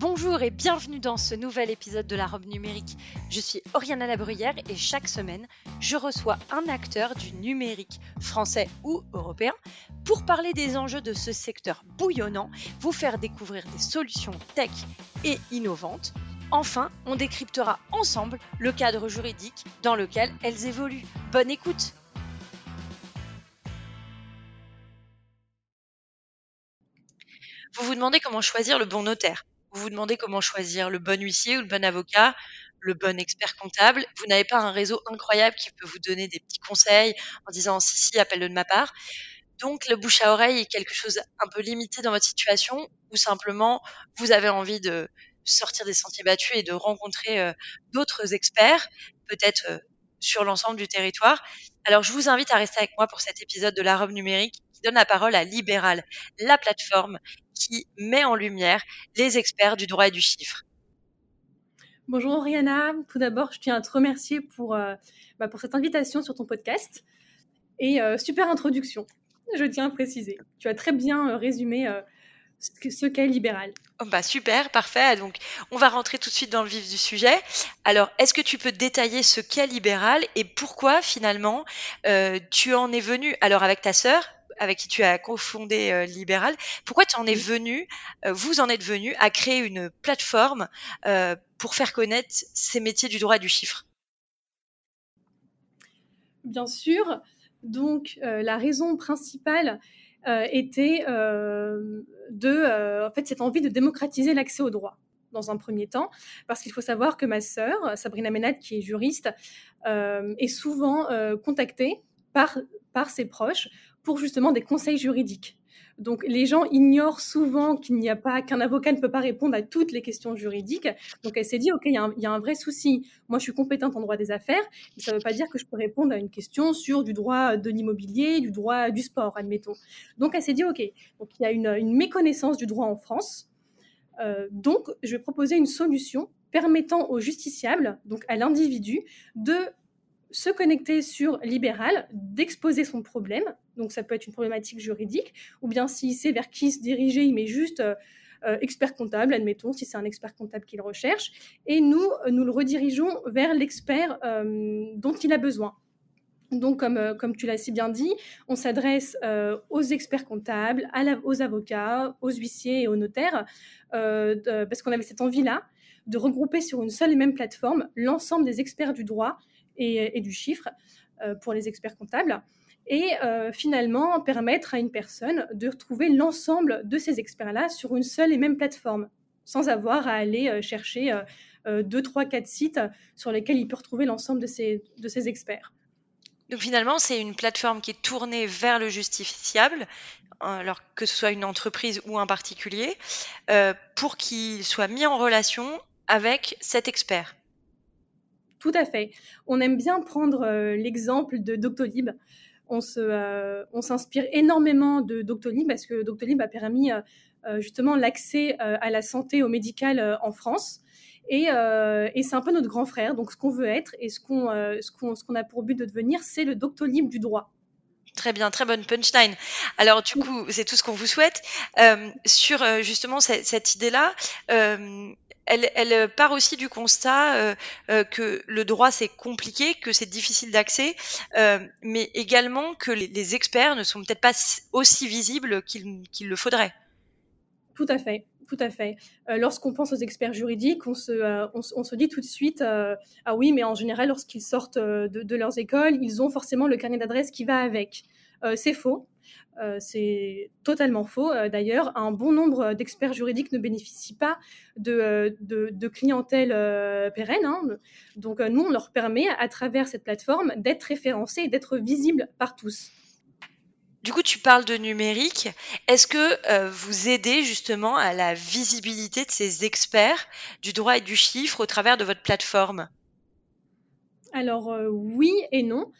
Bonjour et bienvenue dans ce nouvel épisode de la robe numérique. Je suis Oriana Labruyère et chaque semaine, je reçois un acteur du numérique, français ou européen, pour parler des enjeux de ce secteur bouillonnant, vous faire découvrir des solutions tech et innovantes. Enfin, on décryptera ensemble le cadre juridique dans lequel elles évoluent. Bonne écoute Vous vous demandez comment choisir le bon notaire vous demandez comment choisir le bon huissier ou le bon avocat, le bon expert comptable. Vous n'avez pas un réseau incroyable qui peut vous donner des petits conseils en disant si si appelle-le de ma part. Donc le bouche à oreille est quelque chose un peu limité dans votre situation ou simplement vous avez envie de sortir des sentiers battus et de rencontrer euh, d'autres experts, peut-être euh, sur l'ensemble du territoire. Alors je vous invite à rester avec moi pour cet épisode de la robe numérique qui donne la parole à Libéral, la plateforme qui met en lumière les experts du droit et du chiffre. Bonjour Oriana, tout d'abord je tiens à te remercier pour, euh, bah, pour cette invitation sur ton podcast et euh, super introduction, je tiens à préciser. Tu as très bien euh, résumé ce qu'est libéral. Oh bah super, parfait. Donc, on va rentrer tout de suite dans le vif du sujet. Alors, est-ce que tu peux détailler ce qu'est libéral et pourquoi finalement tu en es venu Alors, avec ta sœur, avec qui tu as cofondé euh, Libéral. Pourquoi tu en es venu, euh, vous en êtes venu à créer une plateforme euh, pour faire connaître ces métiers du droit et du chiffre? Bien sûr. Donc, la raison principale était de, en fait, cette envie de démocratiser l'accès au droit dans un premier temps, parce qu'il faut savoir que ma sœur, Sabrina Ménade, qui est juriste, est souvent contactée par, par ses proches pour justement des conseils juridiques. Donc les gens ignorent souvent qu'il n'y a pas qu'un avocat ne peut pas répondre à toutes les questions juridiques. Donc elle s'est dit ok il y, a un vrai souci. Moi je suis compétente en droit des affaires, mais ça ne veut pas dire que je peux répondre à une question sur du droit de l'immobilier, du droit du sport admettons. Donc elle s'est dit ok donc il y a une, méconnaissance du droit en France. Euh, donc je vais proposer une solution permettant au justiciable donc à l'individu de se connecter sur Libéral, d'exposer son problème. Donc ça peut être une problématique juridique, ou bien s'il sait vers qui se diriger, il met juste euh, euh, expert comptable, admettons, si c'est un expert comptable qu'il recherche, et nous, euh, nous le redirigeons vers l'expert dont il a besoin. Donc, comme, comme tu l'as si bien dit, on s'adresse aux experts comptables, à aux avocats, aux huissiers et aux notaires, parce qu'on avait cette envie-là de regrouper sur une seule et même plateforme l'ensemble des experts du droit et, du chiffre euh, pour les experts comptables et euh, finalement permettre à une personne de retrouver l'ensemble de ces experts-là sur une seule et même plateforme, sans avoir à aller euh, chercher deux, trois, quatre sites sur lesquels il peut retrouver l'ensemble de ces, de ces experts. Donc finalement, c'est une plateforme qui est tournée vers le justifiable, alors que ce soit une entreprise ou un particulier, pour qu'il soit mis en relation avec cet expert. Tout à fait. On aime bien prendre euh, l'exemple de Doctolib. On, euh, on s'inspire énormément de Doctolib parce que Doctolib a permis euh, justement l'accès à la santé, au médical en France. Et, et, c'est un peu notre grand frère. Donc, ce qu'on veut être et ce qu'on, ce qu'on, ce qu'on a pour but de devenir, c'est le Doctolib du droit. Très bien, très bonne punchline. Alors du coup, c'est tout ce qu'on vous souhaite. sur justement cette, idée-là, elle, euh, part aussi du constat euh, euh, que le droit c'est compliqué, que c'est difficile d'accès, mais également que les, experts ne sont peut-être pas aussi visibles qu'il le faudrait. Tout à fait. Tout à fait. Lorsqu'on pense aux experts juridiques, on se, se dit tout de suite ah oui, mais en général, lorsqu'ils sortent de, leurs écoles, ils ont forcément le carnet d'adresse qui va avec. c'est faux. Euh, c'est totalement faux. Euh, d'ailleurs, un bon nombre d'experts juridiques ne bénéficient pas de, euh, clientèle pérenne. Hein. Donc, nous, on leur permet, à travers cette plateforme, d'être référencés et d'être visibles par tous. Du coup, tu parles de numérique. Est-ce que vous aidez justement à la visibilité de ces experts du droit et du chiffre au travers de votre plateforme? Alors oui et non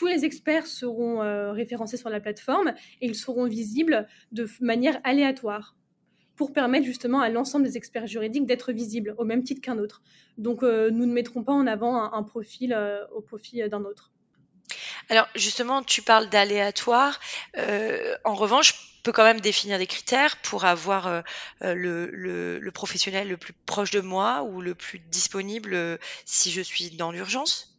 tous les experts seront euh, référencés sur la plateforme et ils seront visibles de manière aléatoire pour permettre justement à l'ensemble des experts juridiques d'être visibles au même titre qu'un autre. Donc euh, nous ne mettrons pas en avant un, profil euh, au profit d'un autre. Alors justement, tu parles d'aléatoire. Euh, en revanche, je peux quand même définir des critères pour avoir euh, euh, le, professionnel le plus proche de moi ou le plus disponible si je suis dans l'urgence.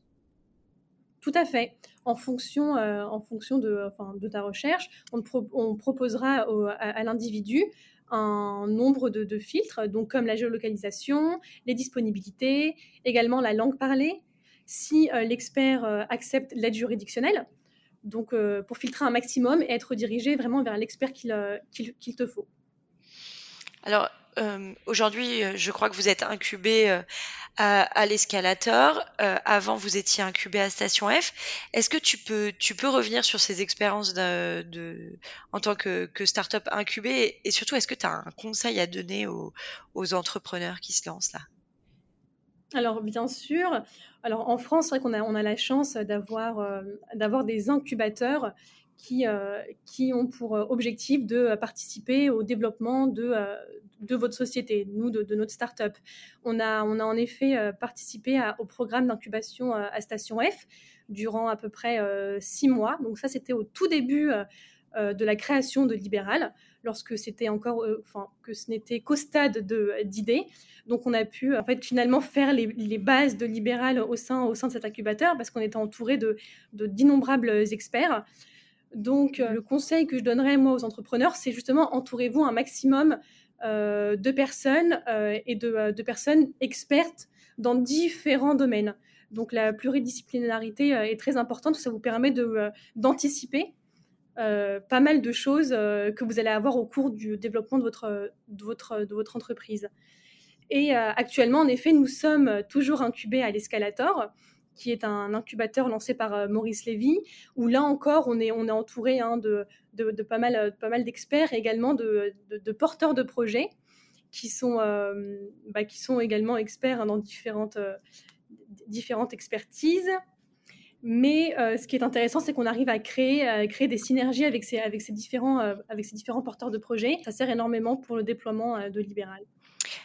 Tout à fait. En fonction, de, ta recherche, on, proposera à, l'individu un nombre de, de, filtres, donc comme la géolocalisation, les disponibilités, également la langue parlée, si euh, l'expert euh, accepte l'aide juridictionnelle, donc euh, pour filtrer un maximum et être dirigé vraiment vers l'expert qu'il te faut. Alors, aujourd'hui, je crois que vous êtes incubé à, l'escalator. avant, vous étiez incubé à Station F. Est-ce que tu peux, revenir sur ces expériences en tant que, que start-up incubé et, surtout, est-ce que tu as un conseil à donner aux entrepreneurs qui se lancent là? Alors bien sûr, alors en France, on a la chance d'avoir, euh, d'avoir des incubateurs qui, euh, qui ont pour euh, objectif de participer au développement de, de votre société, nous, de, notre start-up. On a, on a en effet participé au programme d'incubation à Station F durant à peu près six mois. Donc ça, c'était au tout début de la création de Libéral lorsque c'était encore, euh, enfin, que ce n'était qu'au stade d'idées. Donc, on a pu, en fait, finalement faire les, bases de libéral au sein, au sein de cet incubateur parce qu'on était entouré de, d'innombrables experts. Donc, euh, le conseil que je donnerais, moi, aux entrepreneurs, c'est justement entourez-vous un maximum euh, de personnes et de, de, personnes expertes dans différents domaines. Donc, la pluridisciplinarité est très importante. Ça vous permet d'anticiper euh, pas mal de choses euh, que vous allez avoir au cours du développement de votre, entreprise. Et euh, actuellement, en effet, nous sommes toujours incubés à l'Escalator, qui est un incubateur lancé par Maurice Lévy, où là encore, on est, entouré hein, de, pas mal, d'experts et également de, porteurs de projets qui sont, bah, également experts hein, dans différentes expertises. Mais euh, ce qui est intéressant, c'est qu'on arrive à créer, des synergies avec ces, avec ces, différents, euh, avec ces différents porteurs de projets. Ça sert énormément pour le déploiement euh, de Libéral.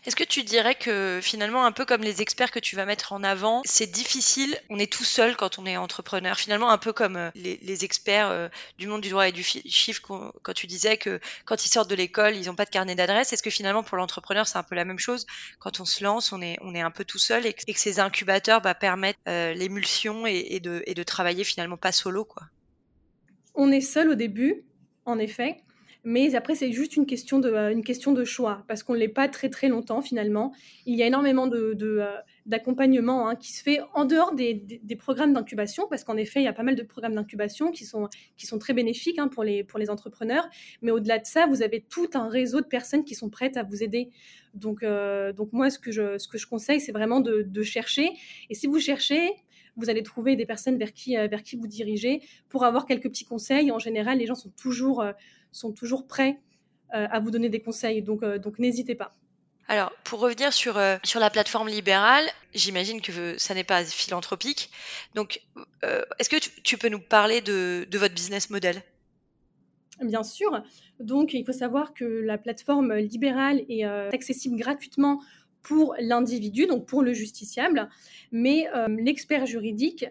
Est-ce que tu dirais que finalement, un peu comme les experts que tu vas mettre en avant, c'est difficile, on est tout seul quand on est entrepreneur, finalement un peu comme euh, les, experts euh, du monde du droit et du chiffre quand tu disais que quand ils sortent de l'école, ils n'ont pas de carnet d'adresse. Est-ce que finalement pour l'entrepreneur, c'est un peu la même chose? Quand on se lance, on est, un peu tout seul et que, ces incubateurs bah, permettent euh, l'émulsion et, de, et de travailler finalement pas solo quoi. On est seul au début, en effet. Mais après, c'est juste une question de, euh, une question de choix, parce qu'on ne l'est pas très très longtemps finalement. Il y a énormément de, euh, d'accompagnement hein, qui se fait en dehors des, des, programmes d'incubation, parce qu'en effet, il y a pas mal de programmes d'incubation qui sont, qui sont très bénéfiques hein, pour, les, pour les entrepreneurs. Mais au-delà de ça, vous avez tout un réseau de personnes qui sont prêtes à vous aider. Donc, euh, donc moi, ce que je, ce que je conseille, c'est vraiment de, de chercher. Et si vous cherchez, vous allez trouver des personnes vers qui, vers qui vous dirigez pour avoir quelques petits conseils. En général, les gens sont toujours, sont toujours prêts euh, à vous donner des conseils. Donc, euh, donc n'hésitez pas. Alors, pour revenir sur, euh, sur la plateforme libérale, j'imagine que ça n'est pas philanthropique. Donc, est-ce que tu, peux nous parler de, de votre business model? Bien sûr. Donc, il faut savoir que la plateforme libérale est accessible gratuitement pour l'individu, donc pour le justiciable, mais l'expert juridique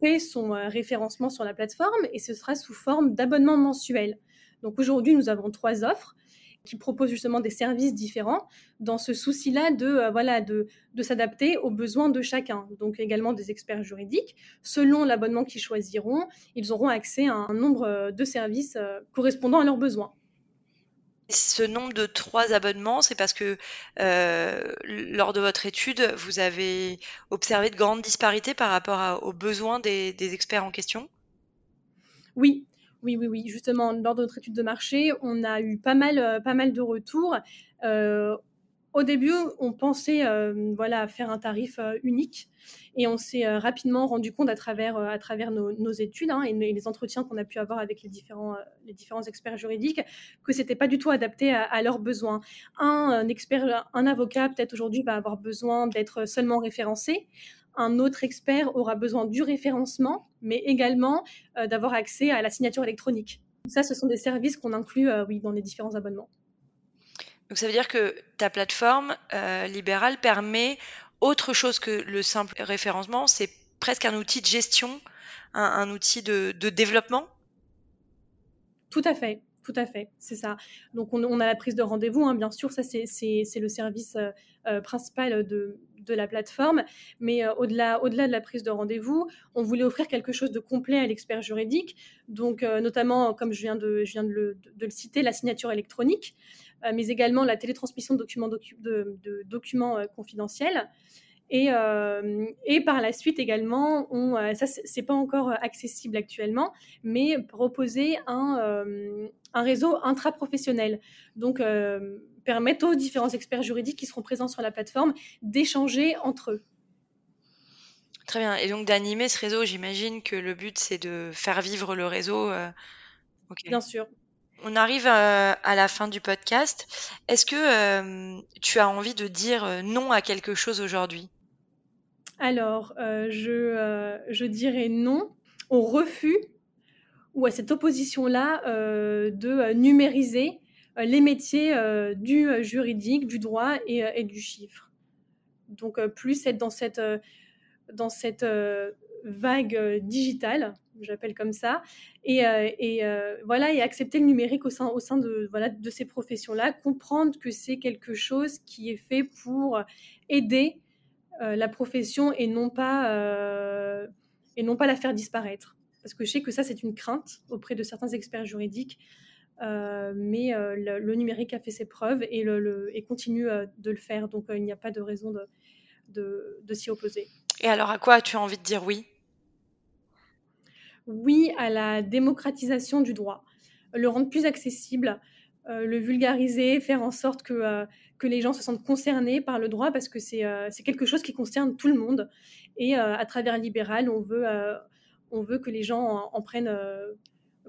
fait son référencement sur la plateforme et ce sera sous forme d'abonnement mensuel. Donc aujourd'hui, nous avons trois offres qui proposent justement des services différents dans ce souci-là de, euh, voilà, de, s'adapter aux besoins de chacun. Donc également des experts juridiques. Selon l'abonnement qu'ils choisiront, ils auront accès à un nombre euh, de services euh, correspondant à leurs besoins. Ce nombre de trois abonnements, c'est parce que lors de votre étude, vous avez observé de grandes disparités par rapport aux besoins des, des experts en question? Oui, oui, oui, oui. Justement, lors de notre étude de marché, on a eu pas mal, euh, pas mal de retours. Euh, au début, on pensait euh, voilà, faire un tarif unique et on s'est rapidement rendu compte à travers, à travers nos, études hein, et, les entretiens qu'on a pu avoir avec les différents, les différents experts juridiques que ce n'était pas du tout adapté à, leurs besoins. Un, expert, un avocat, peut-être aujourd'hui, va avoir besoin d'être seulement référencé un autre expert aura besoin du référencement, mais également euh, d'avoir accès à la signature électronique. Ça, ce sont des services qu'on inclut euh, oui, dans les différents abonnements. Donc ça veut dire que ta plateforme euh, libérale permet autre chose que le simple référencement, c'est presque un outil de gestion, un, outil de, développement Tout à fait. Tout à fait, c'est ça. Donc on, a la prise de rendez-vous, hein, bien sûr, ça c'est le service principal de, la plateforme. Mais euh, au-delà, au-delà de la prise de rendez-vous, on voulait offrir quelque chose de complet à l'expert juridique. Donc, euh, notamment, comme je viens, de, le, citer, la signature électronique, euh, mais également la télétransmission de documents, de, documents confidentiels. Et, et, par la suite également, on, ça c'est pas encore accessible actuellement, mais proposer un, un réseau intra-professionnel. Donc permettre aux différents experts juridiques qui seront présents sur la plateforme d'échanger entre eux. Très bien. Et donc d'animer ce réseau, j'imagine que le but c'est de faire vivre le réseau. Euh, bien sûr. On arrive euh, à, la fin du podcast. Est-ce que euh, tu as envie de dire non à quelque chose aujourd'hui? Alors, je, dirais non au refus ou à cette opposition-là de numériser euh, les métiers euh, du euh, juridique, du droit et, du chiffre. Donc plus être dans cette vague digitale, j'appelle comme ça, et, et voilà, et accepter le numérique au sein, au sein de, voilà, de ces professions-là, comprendre que c'est quelque chose qui est fait pour aider la profession et non pas, et non pas la faire disparaître. Parce que je sais que ça, c'est une crainte auprès de certains experts juridiques euh, mais euh, le, numérique a fait ses preuves et, le, et continue euh, de le faire. Donc il n'y a pas de raison de, de, de s'y opposer. Et alors à quoi as-tu envie de dire oui? Oui à la démocratisation du droit, le rendre plus accessible, le vulgariser, faire en sorte que, que les gens se sentent concernés par le droit parce que c'est quelque chose qui concerne tout le monde. Et à travers Libéral, on veut, on veut que les gens en prennent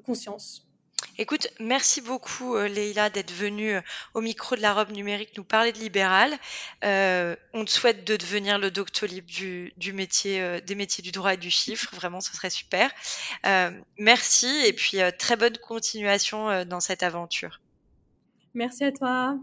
conscience. Écoute, merci beaucoup euh, Leïla d'être venue euh, au micro de la robe numérique nous parler de libéral. Euh, on te souhaite de devenir le doctolib du, du métier, des métiers du droit et du chiffre. Vraiment, ce serait super. merci et puis très bonne continuation dans cette aventure. Merci à toi.